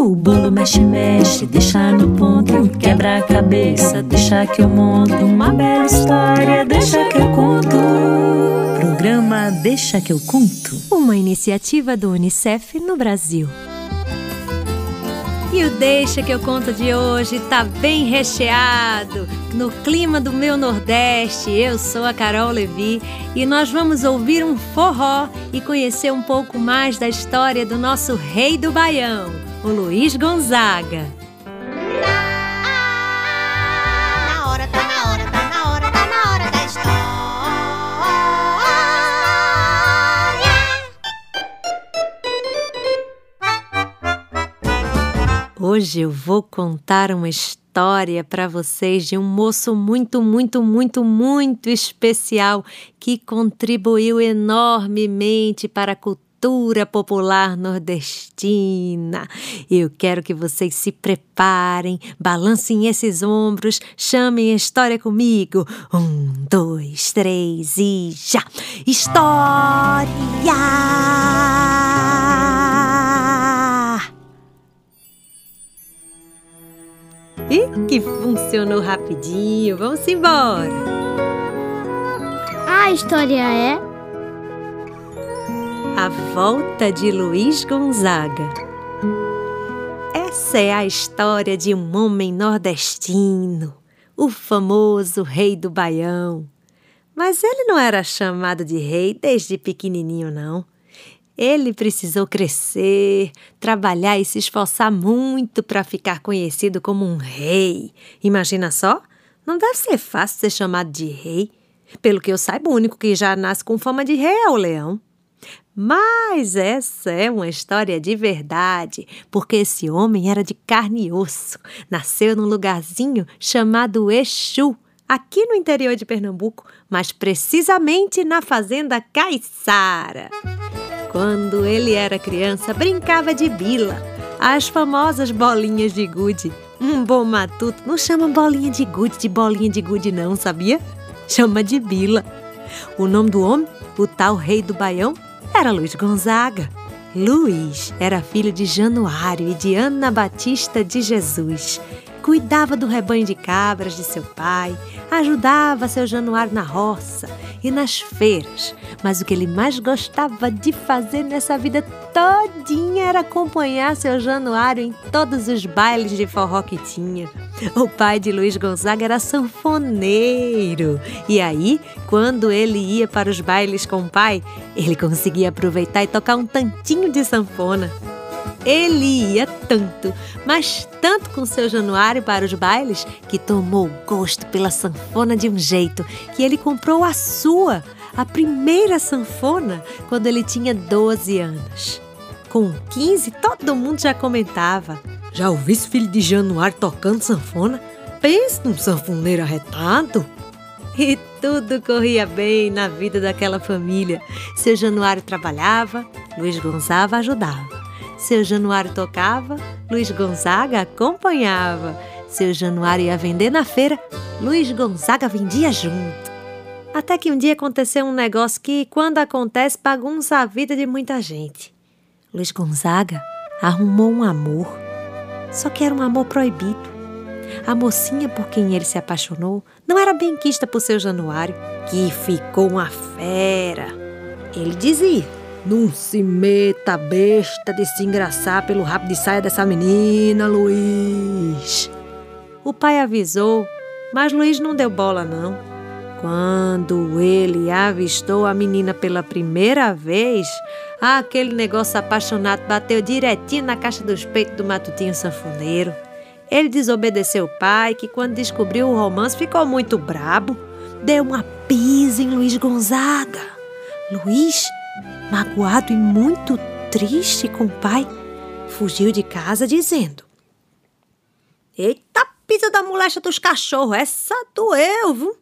O bolo mexe, mexe, deixa no ponto. Quebra a cabeça, deixa que eu monto. Uma bela história, deixa que eu conto. Programa Deixa que eu conto. Uma iniciativa do Unicef no Brasil. E o Deixa que eu conto de hoje tá bem recheado. No clima do meu Nordeste, eu sou a Carol Levi e nós vamos ouvir um forró e conhecer um pouco mais da história do nosso rei do Baião, o Luiz Gonzaga. Na hora, tá na hora, tá na hora, tá na hora da história. Hoje eu vou contar uma história para vocês de um moço muito, muito, muito, muito especial que contribuiu enormemente para a cultura popular nordestina. Eu quero que vocês se preparem, balancem esses ombros, chamem a história comigo. Um, dois, três e já! História! E que funcionou rapidinho. Vamos embora. A história é A volta de Luiz Gonzaga. Essa é a história de um homem nordestino, o famoso rei do Baião. Mas ele não era chamado de rei desde pequenininho, não. Ele precisou crescer, trabalhar e se esforçar muito para ficar conhecido como um rei. Imagina só, não deve ser fácil ser chamado de rei. Pelo que eu saiba, o único que já nasce com fama de rei é o leão. Mas essa é uma história de verdade, porque esse homem era de carne e osso. Nasceu num lugarzinho chamado Exu, aqui no interior de Pernambuco, mas precisamente na fazenda Caiçara. Quando ele era criança, brincava de bila, as famosas bolinhas de gude. Um bom matuto não chama bolinha de gude de bolinha de gude não, sabia? Chama de bila. O nome do homem, o tal rei do Baião, era Luiz Gonzaga. Luiz era filho de Januário e de Ana Batista de Jesus. Cuidava do rebanho de cabras de seu pai, ajudava seu Januário na roça e nas feiras, mas o que ele mais gostava de fazer nessa vida todinha era acompanhar seu Januário em todos os bailes de forró que tinha. O pai de Luiz Gonzaga era sanfoneiro. E aí, quando ele ia para os bailes com o pai, ele conseguia aproveitar e tocar um tantinho de sanfona. Ele ia tanto, mas tanto com seu Januário para os bailes, que tomou gosto pela sanfona de um jeito que ele comprou a sua, a primeira sanfona, quando ele tinha 12 anos. Com 15, todo mundo já comentava. Já ouvi esse filho de Januário tocando sanfona? Pensa num sanfoneiro arretado. E tudo corria bem na vida daquela família. Seu Januário trabalhava, Luiz Gonzaga ajudava. Seu Januário tocava, Luiz Gonzaga acompanhava. Seu Januário ia vender na feira, Luiz Gonzaga vendia junto. Até que um dia aconteceu um negócio que, quando acontece, bagunça a vida de muita gente. Luiz Gonzaga arrumou um amor, só que era um amor proibido. A mocinha por quem ele se apaixonou não era bem quista por seu Januário, que ficou uma fera. Ele dizia: Não se meta besta de se engraçar pelo rabo de saia dessa menina, Luiz. O pai avisou, mas Luiz não deu bola, não. Quando ele avistou a menina pela primeira vez, aquele negócio apaixonado bateu direitinho na caixa dos peitos do matutinho sanfoneiro. Ele desobedeceu o pai, que quando descobriu o romance ficou muito brabo. Deu uma pisa em Luiz Gonzaga. Luiz, magoado e muito triste com o pai, fugiu de casa dizendo: Eita, pisa da molecha dos cachorros, essa doeu, viu?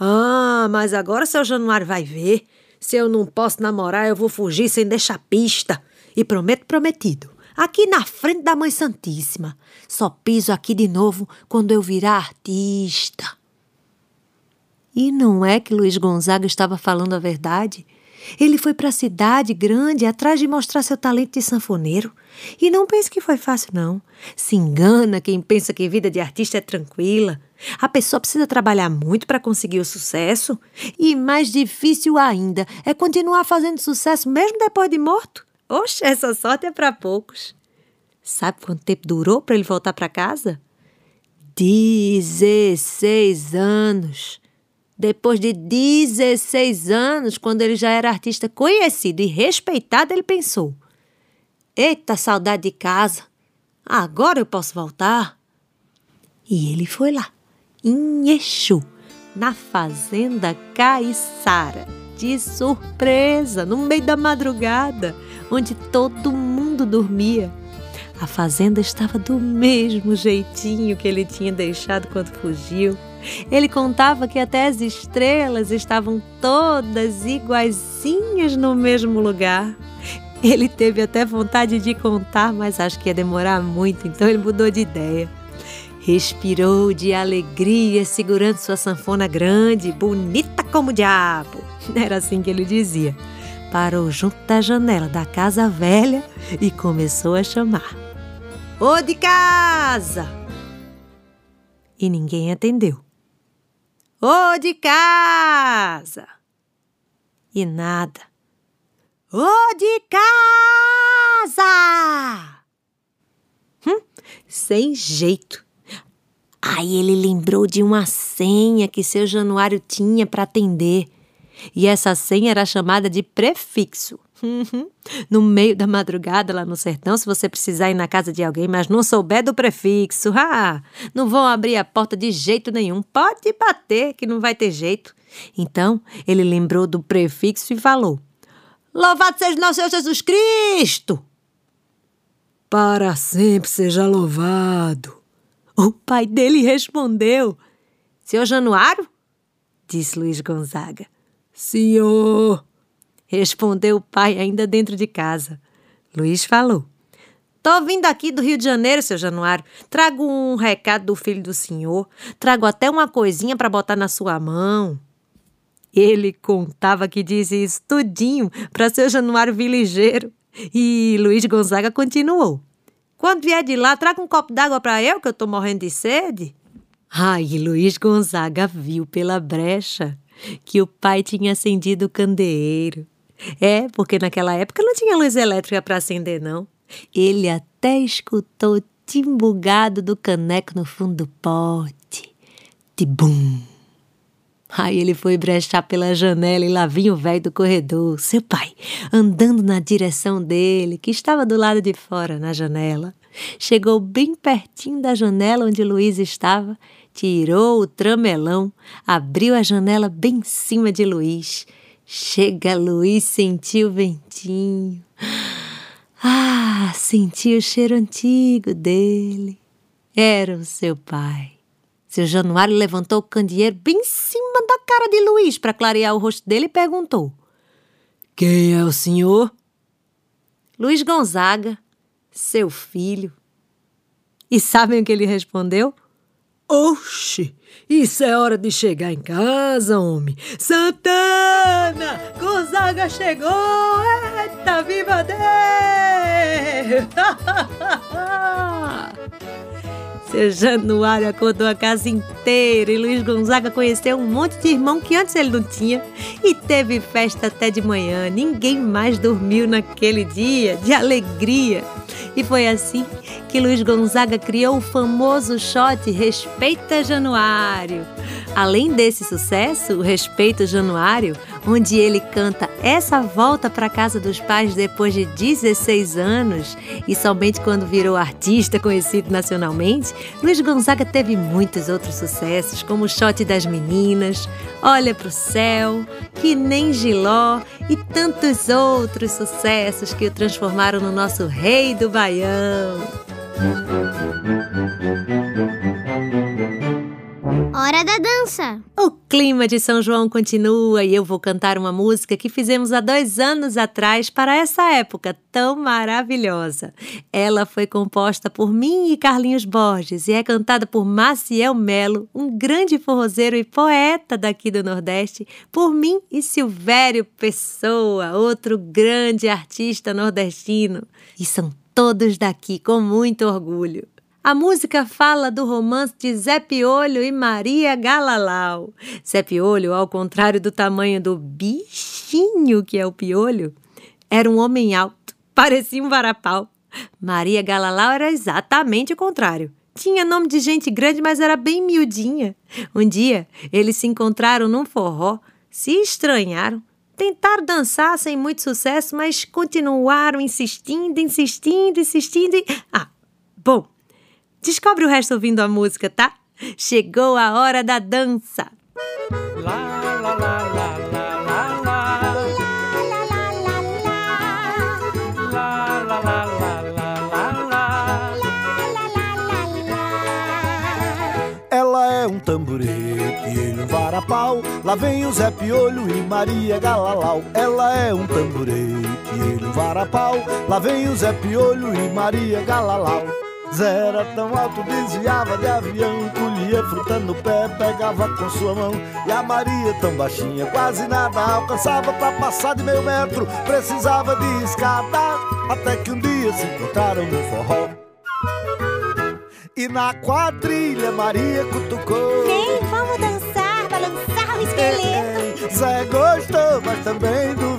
Ah, mas agora seu Januário vai ver. Se eu não posso namorar, eu vou fugir sem deixar pista. E prometo prometido. Aqui na frente da Mãe Santíssima. Só piso aqui de novo quando eu virar artista. E não é que Luiz Gonzaga estava falando a verdade? Ele foi para a cidade grande atrás de mostrar seu talento de sanfoneiro. E não pense que foi fácil, não. Se engana quem pensa que vida de artista é tranquila. A pessoa precisa trabalhar muito para conseguir o sucesso. E mais difícil ainda é continuar fazendo sucesso mesmo depois de morto. Oxe, essa sorte é para poucos. Sabe quanto tempo durou para ele voltar para casa? 16 anos. Depois de 16 anos, quando ele já era artista conhecido e respeitado, ele pensou: Eita, saudade de casa! Agora eu posso voltar? E ele foi lá, em Exu, na fazenda Caiçara, de surpresa, no meio da madrugada, onde todo mundo dormia. A fazenda estava do mesmo jeitinho que ele tinha deixado quando fugiu. Ele contava que até as estrelas estavam todas iguaizinhas no mesmo lugar. Ele teve até vontade de contar, mas acho que ia demorar muito, então ele mudou de ideia. Respirou de alegria, segurando sua sanfona grande, bonita como o diabo. Era assim que ele dizia. Parou junto da janela da casa velha e começou a chamar. Ô de casa! E ninguém atendeu. Ô de casa! E nada. Ô de casa! Hum, sem jeito. Aí ele lembrou de uma senha que seu Januário tinha para atender. E essa senha era chamada de prefixo. Uhum. No meio da madrugada lá no sertão, se você precisar ir na casa de alguém, mas não souber do prefixo, ah, não vão abrir a porta de jeito nenhum. Pode bater, que não vai ter jeito. Então, ele lembrou do prefixo e falou: Louvado seja nosso Senhor Jesus Cristo! Para sempre seja louvado. O pai dele respondeu: Seu Januário? Disse Luiz Gonzaga. Senhor! Respondeu o pai, ainda dentro de casa. Luiz falou: Tô vindo aqui do Rio de Janeiro, seu Januário. Trago um recado do filho do senhor. Trago até uma coisinha para botar na sua mão. Ele contava que disse isso tudinho para seu Januário vir ligeiro. E Luiz Gonzaga continuou. Quando vier de lá, traga um copo d'água para eu, que eu tô morrendo de sede. Ai, Luiz Gonzaga viu pela brecha que o pai tinha acendido o candeeiro. É, porque naquela época não tinha luz elétrica para acender, não. Ele até escutou o timbugado do caneco no fundo do pote. Tibum! Aí ele foi brechar pela janela e lá vinha o velho do corredor, seu pai, andando na direção dele, que estava do lado de fora, na janela. Chegou bem pertinho da janela onde Luiz estava, tirou o tramelão, abriu a janela bem em cima de Luiz Chega Luiz, sentiu o ventinho. Ah, sentiu o cheiro antigo dele. Era o seu pai. Seu Januário levantou o candeeiro bem em cima da cara de Luiz para clarear o rosto dele e perguntou: Quem é o senhor? Luiz Gonzaga, seu filho. E sabem o que ele respondeu? Oxe, isso é hora de chegar em casa, homem. Santana! Gonzaga chegou! Eita, viva Deus! Seu Januário acordou a casa inteira e Luiz Gonzaga conheceu um monte de irmão que antes ele não tinha. E teve festa até de manhã. Ninguém mais dormiu naquele dia de alegria. E foi assim que Luiz Gonzaga criou o famoso shot Respeita Januário. Além desse sucesso, o Respeito Januário, onde ele canta essa volta para casa dos pais depois de 16 anos e somente quando virou artista conhecido nacionalmente, Luiz Gonzaga teve muitos outros sucessos, como o Shot das Meninas, Olha pro Céu, Que Nem Giló e tantos outros sucessos que o transformaram no nosso rei do Baião. Dança. O clima de São João continua e eu vou cantar uma música que fizemos há dois anos atrás para essa época tão maravilhosa. Ela foi composta por mim e Carlinhos Borges e é cantada por Maciel Melo, um grande forrozeiro e poeta daqui do Nordeste, por mim e Silvério Pessoa, outro grande artista nordestino. E são todos daqui com muito orgulho. A música fala do romance de Zé Piolho e Maria Galalau. Zé Piolho, ao contrário do tamanho do bichinho que é o piolho, era um homem alto, parecia um varapau. Maria Galalau era exatamente o contrário. Tinha nome de gente grande, mas era bem miudinha. Um dia, eles se encontraram num forró, se estranharam, tentaram dançar sem muito sucesso, mas continuaram insistindo, insistindo, insistindo e... Ah, bom, Descobre o resto ouvindo a música, tá? Chegou a hora da dança. Lá, lá, lá, lá, é um tamborete e ele um varapau. Lá vem o Zé Piolho e Maria Galalau. Ela é um tamborete e ele um varapau. Lá vem o Zé Piolho e Maria Galalau. Zé era tão alto, desviava de avião, colhia fruta no pé, pegava com sua mão. E a Maria tão baixinha, quase nada alcançava pra passar de meio metro, precisava de escada. Até que um dia se encontraram no forró. E na quadrilha Maria cutucou. Vem, vamos dançar, balançar o esqueleto. Zé gostou, mas também duvidou.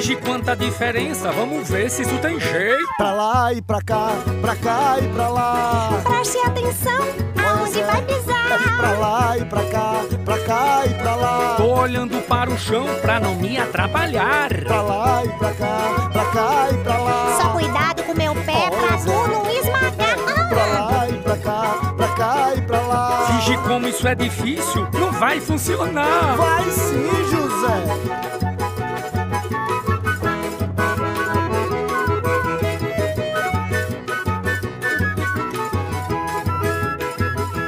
Vige quanta diferença, vamos ver se isso tem jeito. Pra lá e pra cá, pra cá e pra lá. Preste atenção aonde vai pisar. Pra lá e pra cá, pra cá e pra lá. Tô olhando para o chão pra não me atrapalhar. Pra lá e pra cá, pra cá e pra lá. Só cuidado com meu pé pra tu não esmagar. Pra lá e pra cá, pra cá e pra lá. Finge como isso é difícil, não vai funcionar. Vai sim, José.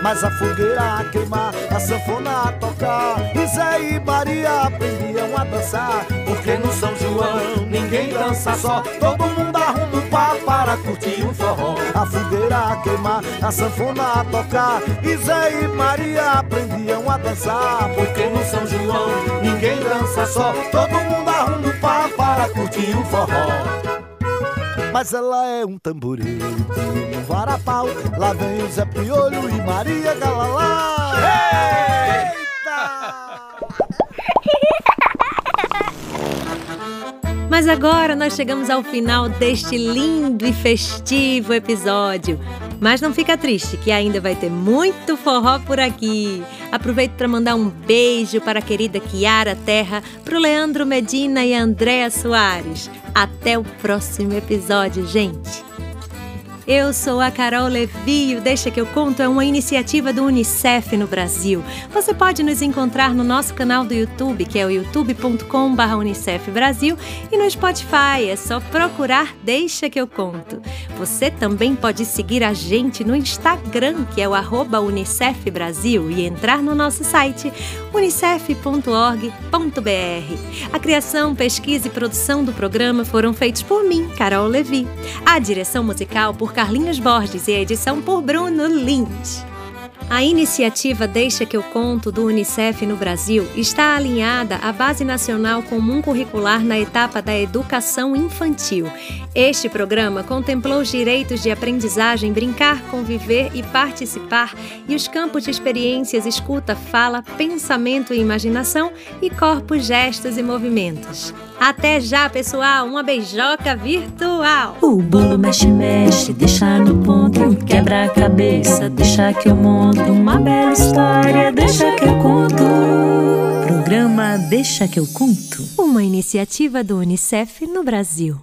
Mas a fogueira a queimar, a sanfona a tocar. Zé e Maria aprendiam a dançar. Porque no São João ninguém dança só. Todo mundo arruma um par para curtir um forró. A fogueira a queimar, a sanfona a tocar. Zé e Maria aprendiam a dançar. Porque no São João ninguém dança só. Todo mundo arruma um par para curtir um forró mas ela é um tamborete, um varapau. Lá vem o Zé Piolho e Maria Galalá. Mas agora nós chegamos ao final deste lindo e festivo episódio. Mas não fica triste, que ainda vai ter muito forró por aqui. Aproveito para mandar um beijo para a querida Kiara Terra, para o Leandro Medina e a Andréa Soares. Até o próximo episódio, gente! Eu sou a Carol Levi e o Deixa que eu conto é uma iniciativa do Unicef no Brasil. Você pode nos encontrar no nosso canal do YouTube, que é o youtube.com.br Unicef Brasil, e no Spotify, é só procurar Deixa que eu conto. Você também pode seguir a gente no Instagram, que é o arroba Unicef Brasil, e entrar no nosso site unicef.org.br. A criação, pesquisa e produção do programa foram feitos por mim, Carol Levi. A direção musical por Carlinhos Borges e a edição por Bruno Lins. A iniciativa Deixa que eu conto do Unicef no Brasil está alinhada à Base Nacional Comum Curricular na etapa da educação infantil. Este programa contemplou os direitos de aprendizagem, brincar, conviver e participar e os campos de experiências escuta, fala, pensamento e imaginação e corpos, gestos e movimentos. Até já, pessoal! Uma beijoca virtual! O bolo mexe, mexe, deixa no ponto. Quebra a cabeça, deixa que eu monto. Uma bela história, deixa que eu conto. Programa Deixa que eu conto. Uma iniciativa do Unicef no Brasil.